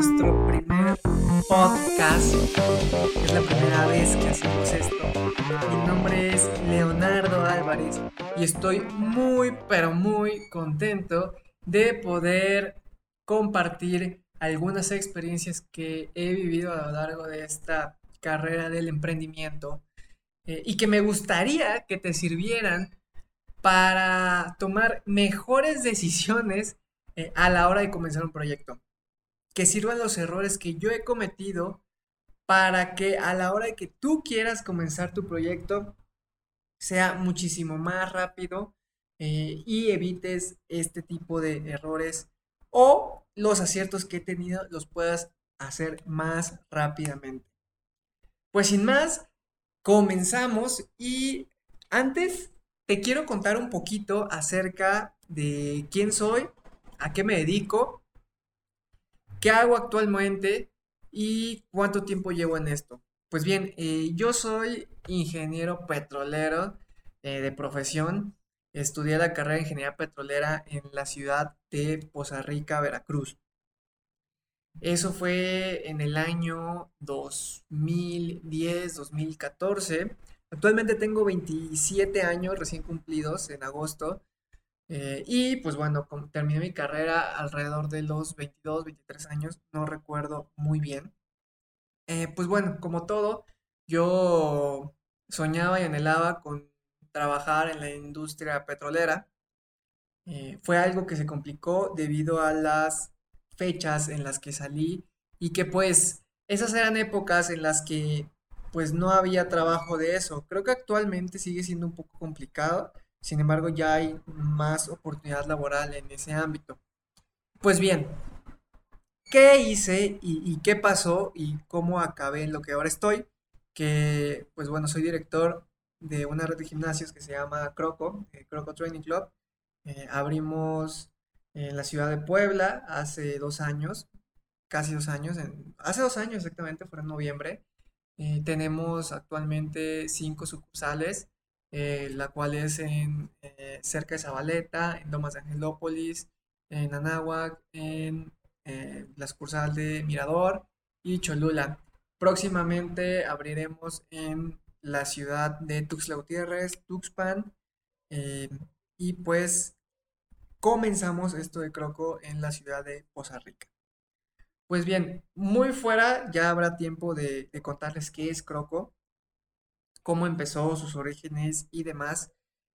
nuestro primer podcast. Es la primera vez que hacemos esto. Mi nombre es Leonardo Álvarez y estoy muy, pero muy contento de poder compartir algunas experiencias que he vivido a lo largo de esta carrera del emprendimiento eh, y que me gustaría que te sirvieran para tomar mejores decisiones eh, a la hora de comenzar un proyecto. Que sirvan los errores que yo he cometido para que a la hora de que tú quieras comenzar tu proyecto sea muchísimo más rápido eh, y evites este tipo de errores o los aciertos que he tenido los puedas hacer más rápidamente. Pues sin más, comenzamos y antes te quiero contar un poquito acerca de quién soy, a qué me dedico, qué hago actualmente y cuánto tiempo llevo en esto. Pues bien, eh, yo soy ingeniero petrolero eh, de profesión. Estudié la carrera de ingeniería petrolera en la ciudad de Poza Rica, Veracruz. Eso fue en el año 2010, 2014. Actualmente tengo 27 años recién cumplidos en agosto. Eh, y pues bueno, terminé mi carrera alrededor de los 22, 23 años, no recuerdo muy bien. Eh, pues bueno, como todo, yo soñaba y anhelaba con trabajar en la industria petrolera. Eh, fue algo que se complicó debido a las fechas en las que salí y que pues esas eran épocas en las que pues no había trabajo de eso. Creo que actualmente sigue siendo un poco complicado, sin embargo ya hay más oportunidad laboral en ese ámbito. Pues bien, ¿qué hice y, qué pasó y cómo acabé en lo que ahora estoy? Que pues bueno, soy director de una red de gimnasios que se llama Croco, eh, Croco Training Club. Eh, abrimos en la ciudad de Puebla hace dos años, casi dos años, hace dos años exactamente, fue en noviembre. Eh, tenemos actualmente cinco sucursales, eh, la cual es en eh, cerca de Zabaleta, en Domas de Angelópolis, en Anáhuac, en la sucursal de Mirador y Cholula. Próximamente abriremos en la ciudad de Tuxtla Gutiérrez, Tuxpan, y pues comenzamos esto de Croco en la ciudad de Poza Rica. Pues bien, muy fuera ya habrá tiempo de, contarles qué es Croco, cómo empezó, sus orígenes y demás.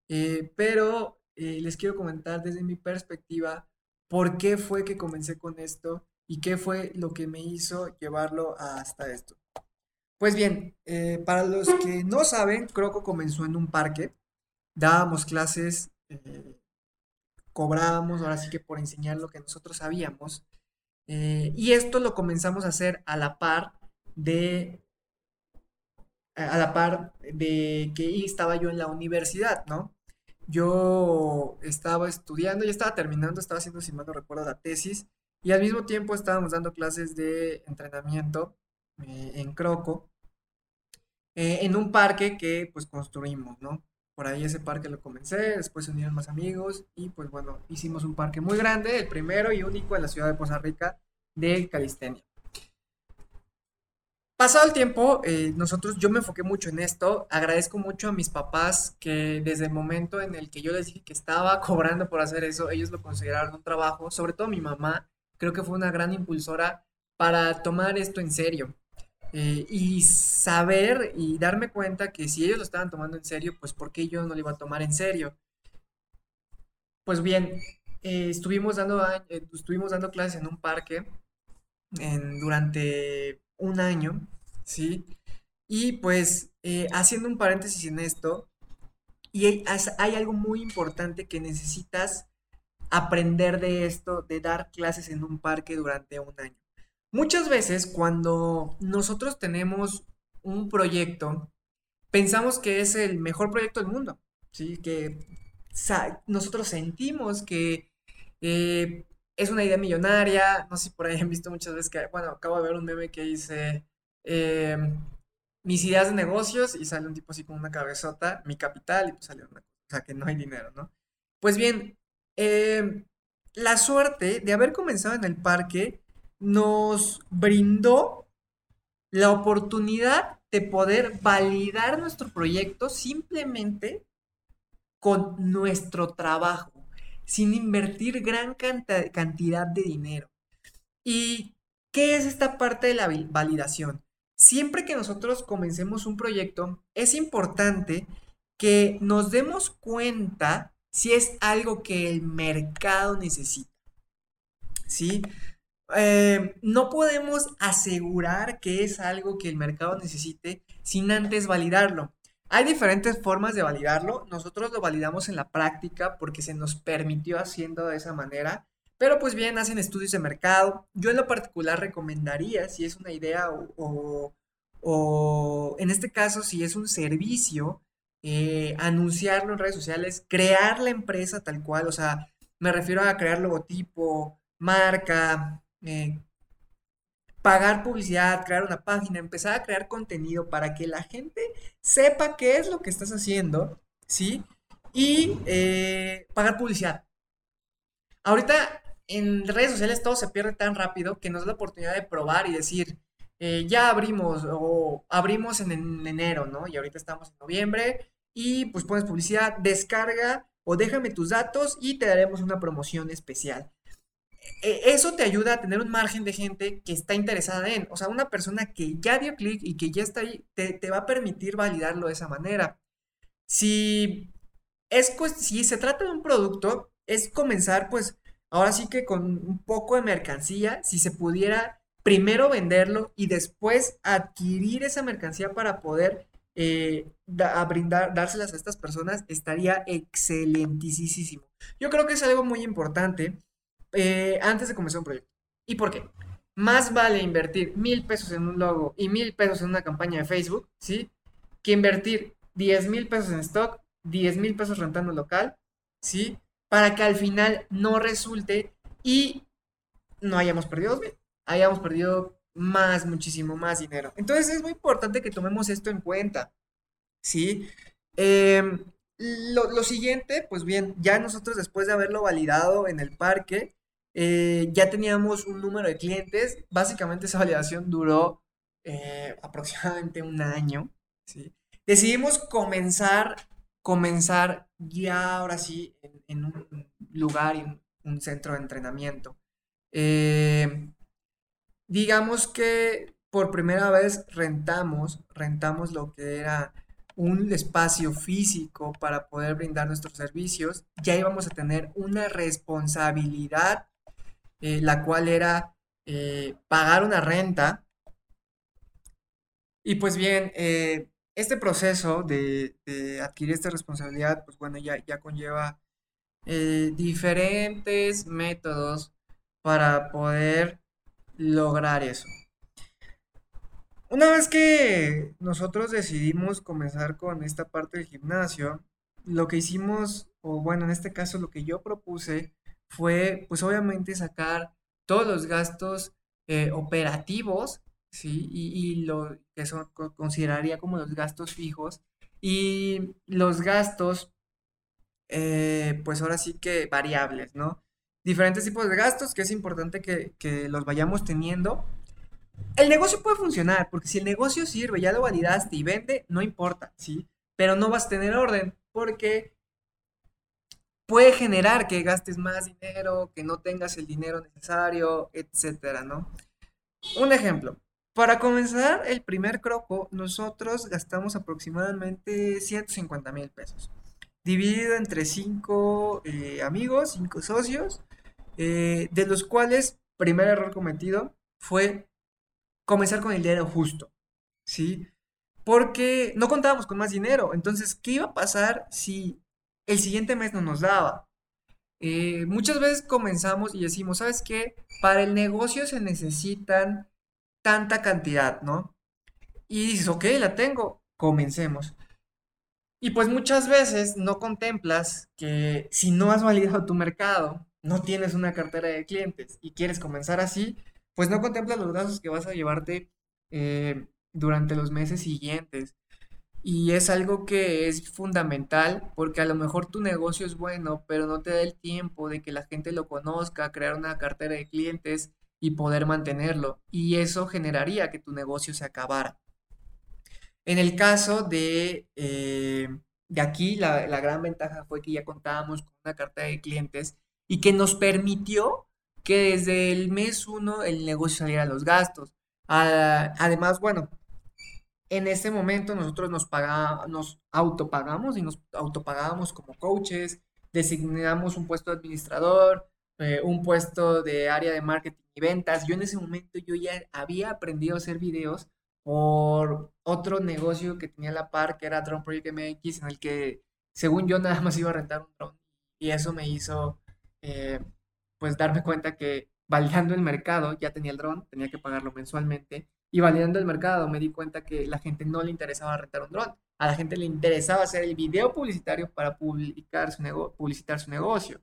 Eh, pero eh, les quiero comentar desde mi perspectiva por qué fue que comencé con esto y qué fue lo que me hizo llevarlo hasta esto. Pues bien, eh, para los que no saben, Croco comenzó en un parque. Dábamos clases cobrábamos ahora sí que por enseñar lo que nosotros sabíamos. Eh, y esto lo comenzamos a hacer a la par de a la par de que estaba yo en la universidad, ¿no? Yo estaba estudiando, ya estaba terminando, estaba haciendo, si mal no recuerdo, la tesis, y al mismo tiempo estábamos dando clases de entrenamiento eh, en Croco, eh, en un parque que pues construimos, ¿no? por ahí ese parque lo comencé, después se unieron más amigos y pues bueno, hicimos un parque muy grande, el primero y único en la ciudad de Poza Rica de Calistenia. Pasado el tiempo, eh, nosotros, yo me enfoqué mucho en esto, agradezco mucho a mis papás que desde el momento en el que yo les dije que estaba cobrando por hacer eso, ellos lo consideraron un trabajo, sobre todo mi mamá, creo que fue una gran impulsora para tomar esto en serio. Eh, y saber y darme cuenta que si ellos lo estaban tomando en serio, pues ¿por qué yo no lo iba a tomar en serio? Pues bien, eh, estuvimos, dando, estuvimos dando clases en un parque durante un año, ¿sí? Y pues haciendo un paréntesis en esto, y hay, hay algo muy importante que necesitas aprender de esto, de dar clases en un parque durante un año. Muchas veces cuando nosotros tenemos un proyecto, pensamos que es el mejor proyecto del mundo, ¿sí? Que nosotros sentimos que eh, es una idea millonaria, no sé si por ahí han visto muchas veces que, bueno, acabo de ver un meme que dice, eh, mis ideas de negocios y sale un tipo así con una cabezota, mi capital y pues sale una cosa, que no hay dinero, ¿no? Pues bien, eh, la suerte de haber comenzado en el parque nos brindó la oportunidad de poder validar nuestro proyecto simplemente con nuestro trabajo, sin invertir gran cantidad de dinero. ¿Y qué es esta parte de la validación? Siempre que nosotros comencemos un proyecto, es importante que nos demos cuenta si es algo que el mercado necesita. ¿Sí? Eh, no podemos asegurar que es algo que el mercado necesite sin antes validarlo. Hay diferentes formas de validarlo. Nosotros lo validamos en la práctica porque se nos permitió haciendo de esa manera. Pero pues bien, hacen estudios de mercado. Yo en lo particular recomendaría, si es una idea o, en este caso, si es un servicio, eh, anunciarlo en redes sociales, crear la empresa tal cual. O sea, me refiero a crear logotipo, marca, eh, pagar publicidad, crear una página, empezar a crear contenido para que la gente sepa qué es lo que estás haciendo, ¿sí? Y eh, pagar publicidad. Ahorita en redes sociales todo se pierde tan rápido que nos da la oportunidad de probar y decir, eh, ya abrimos o abrimos en, en, enero, ¿no? Y ahorita estamos en noviembre y pues pones publicidad, descarga o déjame tus datos y te daremos una promoción especial. E, eso te ayuda a tener un margen de gente que está interesada en, o sea, una persona que ya dio clic y que ya está ahí, te, va a permitir validarlo de esa manera. Si, es, si se trata de un producto, es comenzar pues ahora sí que con un poco de mercancía, si se pudiera primero venderlo y después adquirir esa mercancía para poder eh, brindar, dárselas a estas personas, estaría excelentísimo. Yo creo que es algo muy importante eh, antes de comenzar un proyecto. ¿Y por qué? Más vale invertir mil pesos en un logo y mil pesos en una campaña de Facebook, ¿sí? Que invertir diez mil pesos en stock, diez mil pesos rentando local, ¿sí? Para que al final no resulte y no hayamos perdido hayamos perdido más, muchísimo más dinero. Entonces es muy importante que tomemos esto en cuenta, ¿sí? Em, lo, lo, siguiente, pues bien, ya nosotros después de haberlo validado en el parque, eh, ya teníamos un número de clientes. Básicamente esa validación duró eh, aproximadamente un año. Decidimos comenzar, comenzar ya ahora sí en, un lugar y un, centro de entrenamiento. Eh, digamos que por primera vez rentamos, rentamos lo que era un espacio físico para poder brindar nuestros servicios, ya íbamos a tener una responsabilidad eh, la cual era eh, pagar una renta. Y pues bien, eh, este proceso de, adquirir esta responsabilidad, pues bueno, ya, ya conlleva diferentes métodos para poder lograr eso. Una vez que nosotros decidimos comenzar con esta parte del gimnasio, lo que hicimos, o bueno, en este caso lo que yo propuse, fue, pues obviamente, sacar todos los gastos eh, operativos, ¿sí? Y, lo que consideraría como los gastos fijos y los gastos, eh, pues ahora sí que variables, ¿no? Diferentes tipos de gastos que es importante que, que los vayamos teniendo. El negocio puede funcionar, porque si el negocio sirve, ya lo validaste y vende, no importa, ¿sí? Pero no vas a tener orden, porque puede generar que gastes más dinero, que no tengas el dinero necesario, etcétera, ¿no? Un ejemplo. Para comenzar el primer croco, nosotros gastamos aproximadamente 150 mil pesos. Dividido entre cinco eh, amigos, cinco socios, eh, de los cuales, primer error cometido fue comenzar con el dinero justo, ¿sí? Porque no contábamos con más dinero. Entonces, ¿qué iba a pasar si el siguiente mes no nos daba. Eh, muchas veces comenzamos y decimos, ¿sabes qué? Para el negocio se necesitan tanta cantidad, ¿no? Y dices, ok, la tengo, comencemos. Y pues muchas veces no contemplas que si no has validado tu mercado, no tienes una cartera de clientes y quieres comenzar así, pues no contemplas los gastos que vas a llevarte eh, durante los meses siguientes. Y es algo que es fundamental porque a lo mejor tu negocio es bueno, pero no te da el tiempo de que la gente lo conozca, crear una cartera de clientes y poder mantenerlo. Y eso generaría que tu negocio se acabara. En el caso de, eh, de aquí, la, gran ventaja fue que ya contábamos con una carta de clientes y que nos permitió que desde el mes uno el negocio saliera a los gastos. Ah, además, bueno, en ese momento nosotros nos, pagamos, nos autopagamos y nos autopagábamos como coaches, designamos un puesto de administrador, eh, un puesto de área de marketing y ventas. Yo en ese momento yo ya había aprendido a hacer videos por otro negocio que tenía la par, que era Drone Project MX, en el que según yo nada más iba a rentar un drone. Y eso me hizo eh, pues darme cuenta que validando el mercado, ya tenía el drone, tenía que pagarlo mensualmente. Y validando el mercado me di cuenta que la gente no le interesaba rentar un drone. A la gente le interesaba hacer el video publicitario para publicar su publicitar su negocio.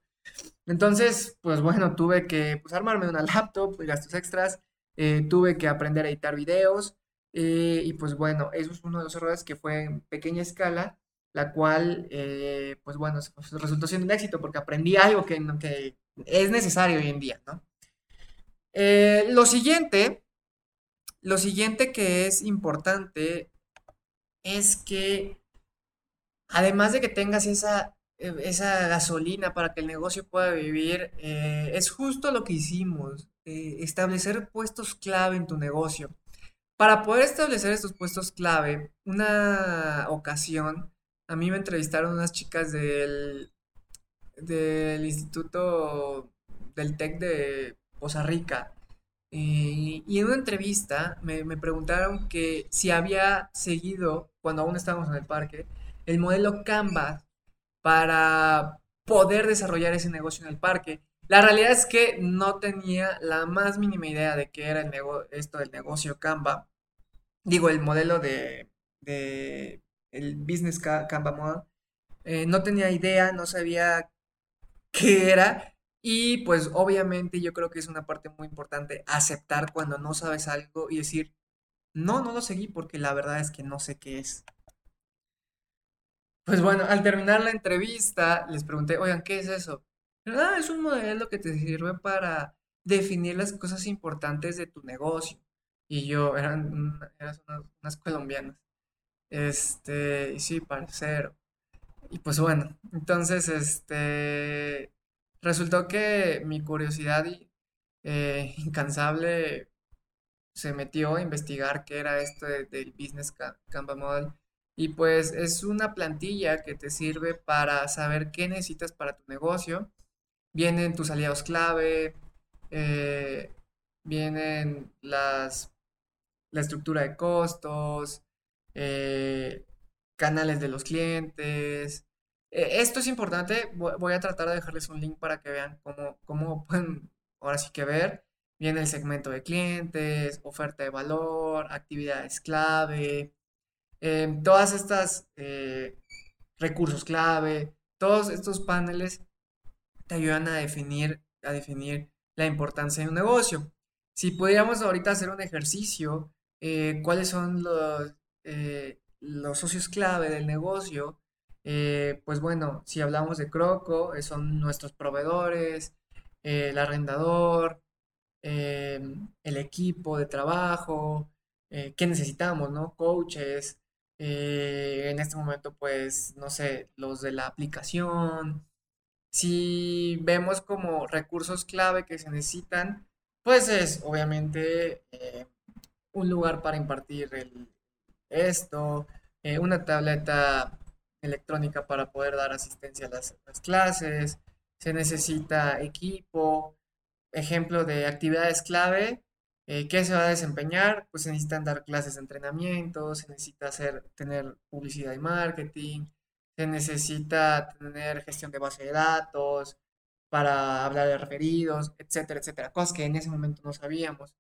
Entonces, pues bueno, tuve que pues, armarme una laptop, gastos extras, eh, tuve que aprender a editar videos, eh, y pues bueno, eso es uno de los errores que fue en pequeña escala, la cual, eh, pues bueno, resultó siendo un éxito porque aprendí algo que, que es necesario hoy en día, ¿no? lo siguiente, lo siguiente que es importante es que además de que tengas esa eh, esa gasolina para que el negocio pueda vivir, eh, es justo lo que hicimos, eh, establecer puestos clave en tu negocio. Para poder establecer estos puestos clave, una ocasión, a mí me entrevistaron unas chicas del, del Instituto del TEC de Poza Rica. Y en una entrevista me, me preguntaron que si había seguido, cuando aún estábamos en el parque, el modelo Canvas para poder desarrollar ese negocio en el parque. La realidad es que no tenía la más mínima idea de qué era el esto del negocio Canva. Digo, el modelo de, el business Canva Model. Eh, no tenía idea, no sabía qué era. Y pues obviamente yo creo que es una parte muy importante aceptar cuando no sabes algo y decir, no, no lo seguí porque la verdad es que no sé qué es. Pues bueno, al terminar la entrevista, les pregunté, oigan, ¿qué es eso? Ah, es un modelo que te sirve para definir las cosas importantes de tu negocio. Y yo, eran, unas, colombianas. Este, y sí, parcero. Y pues bueno, entonces, este, resultó que mi curiosidad eh, incansable se metió a investigar qué era esto del Business Canva Model y pues es una plantilla que te sirve para saber qué necesitas para tu negocio. Vienen tus aliados clave, eh, vienen las, la estructura de costos, eh, canales de los clientes. Eh, esto es importante, voy a tratar de dejarles un link para que vean cómo, cómo pueden ahora sí que ver. Viene el segmento de clientes, oferta de valor, actividades clave, Em, todas estas eh, recursos clave, todos estos paneles te ayudan a definir, a definir la importancia de un negocio. Si pudiéramos ahorita hacer un ejercicio, eh, cuáles son los, eh, los socios clave del negocio, pues bueno, si hablamos de Croco, son nuestros proveedores, el arrendador, el equipo de trabajo, qué necesitamos, ¿no? Coaches, eh, en este momento, pues, no sé, los de la aplicación. Si vemos como recursos clave que se necesitan, pues es obviamente eh, un lugar para impartir esto, eh, una tableta electrónica para poder dar asistencia a las, las clases, se necesita equipo, ejemplo de actividades clave, eh, ¿Qué se va a desempeñar? Pues se necesitan dar clases de entrenamiento, se necesita hacer, tener publicidad y marketing, se necesita tener gestión de base de datos para hablar de referidos, etcétera, etcétera. Cosas que en ese momento no sabíamos.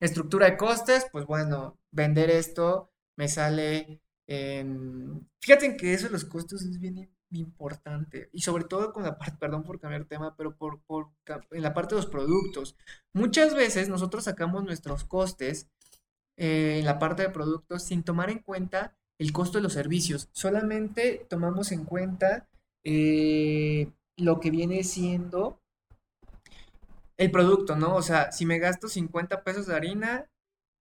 Estructura de costes, pues bueno, vender esto me sale Fíjate que eso de los costos es bien importante y sobre todo con la parte, perdón por cambiar tema, pero por, por, en la parte de los productos. Muchas veces nosotros sacamos nuestros costes eh, en la parte de productos sin tomar en cuenta el costo de los servicios. Solamente tomamos en cuenta eh, lo que viene siendo el producto, ¿no? O sea, si me gasto 50 pesos de harina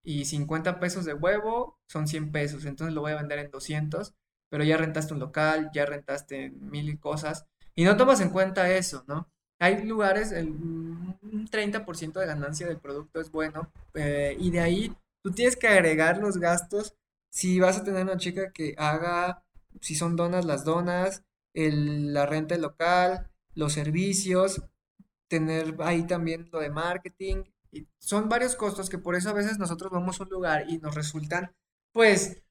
y 50 pesos de huevo, son 100 pesos, entonces lo voy a vender en 200, pero ya rentaste un local, ya rentaste mil cosas, y no tomas en cuenta eso, ¿no? Hay lugares, el, un 30% de ganancia del producto es bueno, eh, y de ahí tú tienes que agregar los gastos si vas a tener una chica que haga, si son donas, las donas, el, la renta local, los servicios, tener ahí también lo de marketing. Y son varios costos que por eso a veces nosotros vamos a un lugar y nos resultan, pues,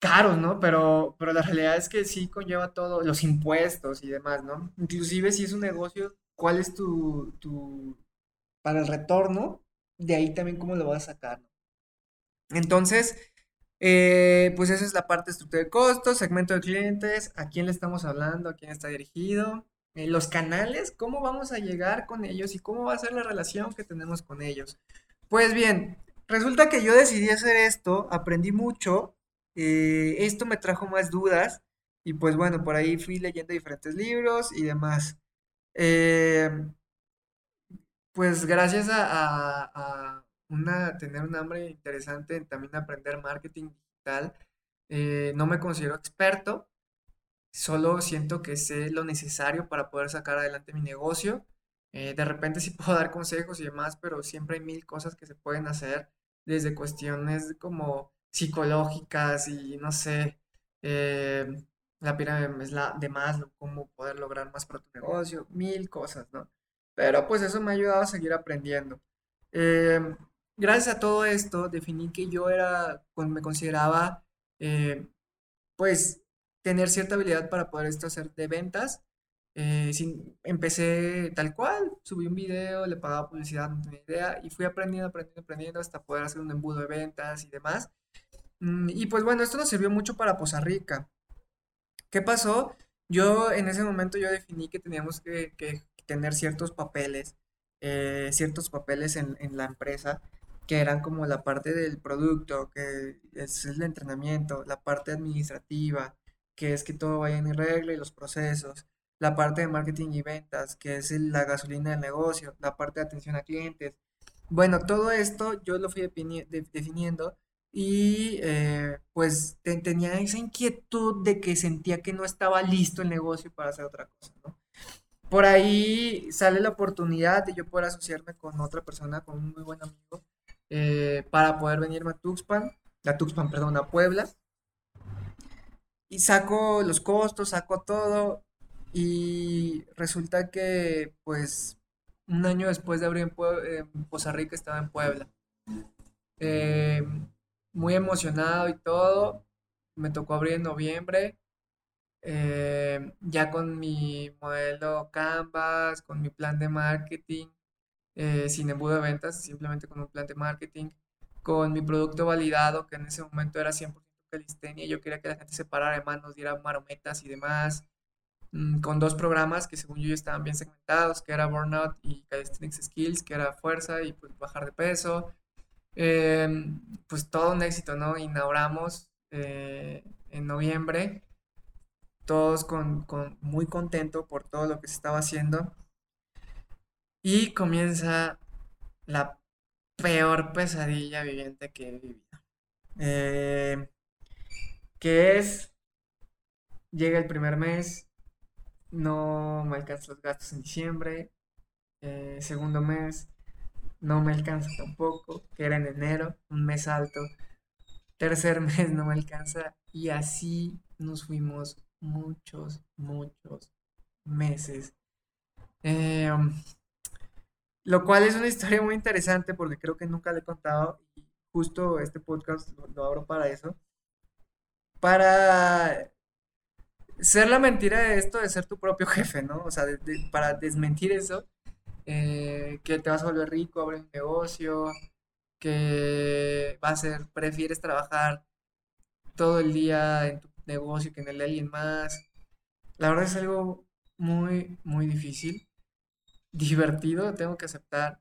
caros, ¿no? Pero, pero la realidad es que sí conlleva todo, los impuestos y demás, ¿no? Inclusive si es un negocio, ¿cuál es tu, tu, para el retorno? De ahí también cómo lo vas a sacar, ¿no? Entonces, eh, pues esa es la parte de estructura de costos, segmento de clientes, a quién le estamos hablando, a quién está dirigido, eh, los canales, cómo vamos a llegar con ellos y cómo va a ser la relación que tenemos con ellos. Pues bien, resulta que yo decidí hacer esto, aprendí mucho, eh, esto me trajo más dudas y pues bueno, por ahí fui leyendo diferentes libros y demás. pues gracias a una, tener un hambre interesante en también aprender marketing digital. Eh, no me considero experto, solo siento que sé lo necesario para poder sacar adelante mi negocio. Eh, de repente sí puedo dar consejos y demás, pero siempre hay mil cosas que se pueden hacer, desde cuestiones como psicológicas y no sé, eh, la pirámide es la de más, cómo poder lograr más para tu negocio, mil cosas, ¿no? Pero pues eso me ha ayudado a seguir aprendiendo. Eh, gracias a todo esto, definí que yo era, me consideraba, eh, pues, tener cierta habilidad para poder esto hacer de ventas. Eh, sin, empecé tal cual, subí un video, le pagaba publicidad, no tenía idea, y fui aprendiendo, aprendiendo, aprendiendo hasta poder hacer un embudo de ventas y demás. Mm, y pues bueno, esto nos sirvió mucho para Poza Rica. ¿Qué pasó? Yo en ese momento yo definí que teníamos que, tener ciertos papeles, eh, ciertos papeles en, en la empresa que eran como la parte del producto, que es el entrenamiento, la parte administrativa, que es que todo vaya en regla y los procesos, la parte de marketing y ventas, que es la gasolina del negocio, la parte de atención a clientes. Bueno, todo esto yo lo fui definiendo y eh, pues tenía esa inquietud de que sentía que no estaba listo el negocio para hacer otra cosa, ¿no? Por ahí sale la oportunidad de yo poder asociarme con otra persona, con un muy buen amigo, eh, para poder venirme a Tuxpan, a Tuxpan, perdón, a Puebla. Y saco los costos, saco todo y resulta que pues un año después de abrir en, Poza Rica estaba en Puebla. Eh, muy emocionado y todo. Me tocó abrir en noviembre. Eh, ya con mi modelo Canvas, con mi plan de marketing, eh, sin embudo de ventas, simplemente con un plan de marketing, con mi producto validado, que en ese momento era 100% calistenia, yo quería que la gente se parara de manos, diera marometas y demás, mm, con dos programas que según yo estaban bien segmentados, que era Burnout y Calisthenics Skills, que era fuerza y pues bajar de peso. Em, pues todo un éxito, ¿no? Inauguramos eh, en noviembre, todos muy contento por todo lo que se estaba haciendo. Y comienza la peor pesadilla viviente que he vivido. Eh, que es, llega el primer mes, no me alcanzan los gastos en diciembre, eh, segundo mes, no me alcanza tampoco, que era en enero, un mes alto, tercer mes no me alcanza y así nos fuimos muchos, muchos meses. Eh, lo cual es una historia muy interesante porque creo que nunca le he contado y justo este podcast lo, abro para eso. Para ser la mentira de esto de ser tu propio jefe, ¿no? O sea, para desmentir eso, eh, que te vas a volver rico, abrir un negocio, que va a ser, prefieres trabajar todo el día en tu negocio que en el de alguien más. La verdad es algo muy, muy difícil divertido, tengo que aceptar,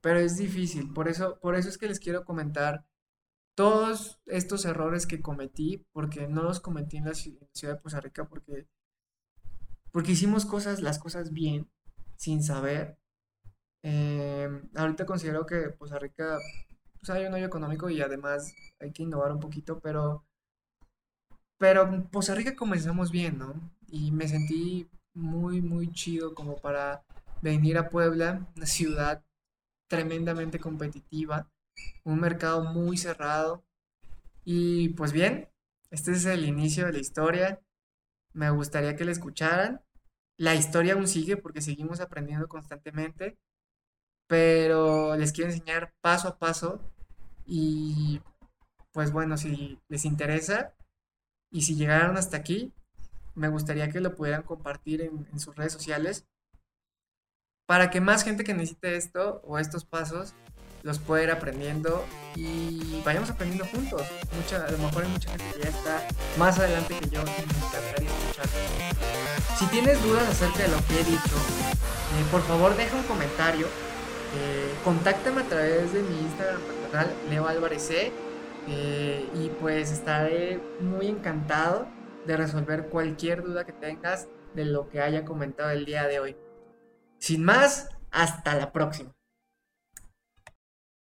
pero es difícil. Por eso, por eso es que les quiero comentar todos estos errores que cometí, porque no los cometí en la ciudad de Costa Rica, porque, porque hicimos cosas, las cosas bien, sin saber, Em, ahorita considero que Poza Rica pues, hay un hoyo económico y además hay que innovar un poquito, pero, pero Poza Rica comenzamos bien, ¿no? Y me sentí muy, muy chido como para venir a Puebla, una ciudad tremendamente competitiva, un mercado muy cerrado. Y pues bien, este es el inicio de la historia. Me gustaría que la escucharan. La historia aún sigue porque seguimos aprendiendo constantemente, pero les quiero enseñar paso a paso y pues bueno, si les interesa y si llegaron hasta aquí, me gustaría que lo pudieran compartir en, en sus redes sociales para que más gente que necesite esto o estos pasos los pueda ir aprendiendo y vayamos aprendiendo juntos. Mucha, a lo mejor hay mucha gente que ya está más adelante que yo y me encantaría escuchar. Si tienes dudas acerca de lo que he dicho, eh, por favor deja un comentario. Eh, contáctame a través de mi Instagram personal, Leo Álvarez C. Eh, y pues estaré muy encantado de resolver cualquier duda que tengas de lo que haya comentado el día de hoy. Sin más, hasta la próxima.